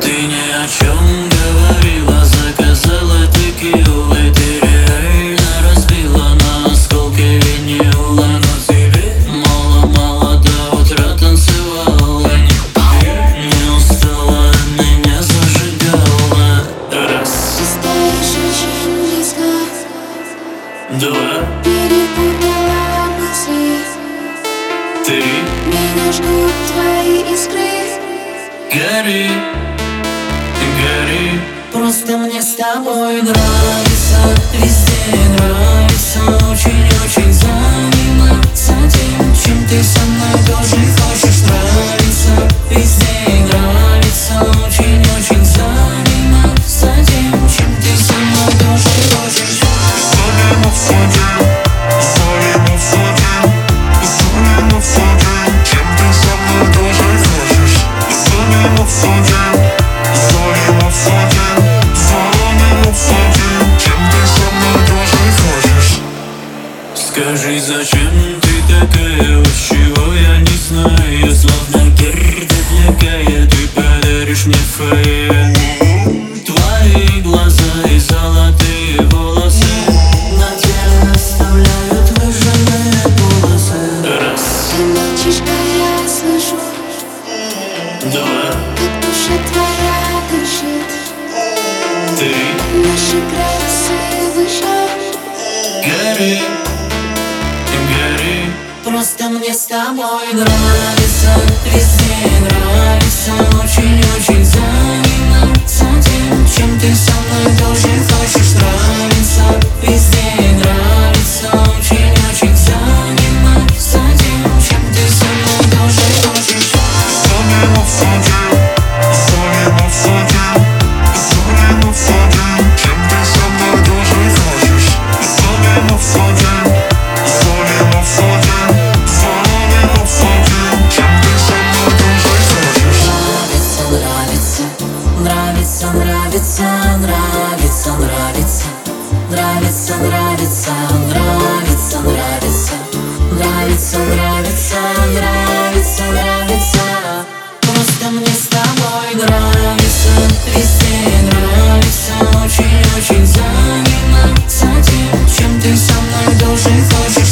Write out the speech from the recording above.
Ты ни о чем говорила Заказала текилы Ты реально разбила на осколки винила Но тебе мало-мало до утра танцевала. Не устала, меня зажигала. Раз, два, Перепутала мысли три. Меня ждут твои искры. Гори Просто мне с тобой нравится Везде нравится. Очень-очень заниматься тем Чем ты со мной тоже хочешь нравиться. Везде нравится Очень-очень заниматься тем Чем ты со мной тоже хочешь. Залиму в Скажи, зачем ты такая? Вот чего я не знаю Словно герда для Кая Ты подаришь мне фае Твои глаза и золотые волосы На теле оставляют выжженные полосы. Раз, Ты молчишь, а я слышу. Два, Как душа твоя дышит. Три. Наши границы выше. Гори, с тобой нравится Везде нравится нравится, нравится, нравится, нравится, нравится, нравится, нравится, нравится, нравится, нравится, нравится. Просто мне с тобой нравится, везде нравится, очень-очень заниматься тем, чем ты со мной тоже хочешь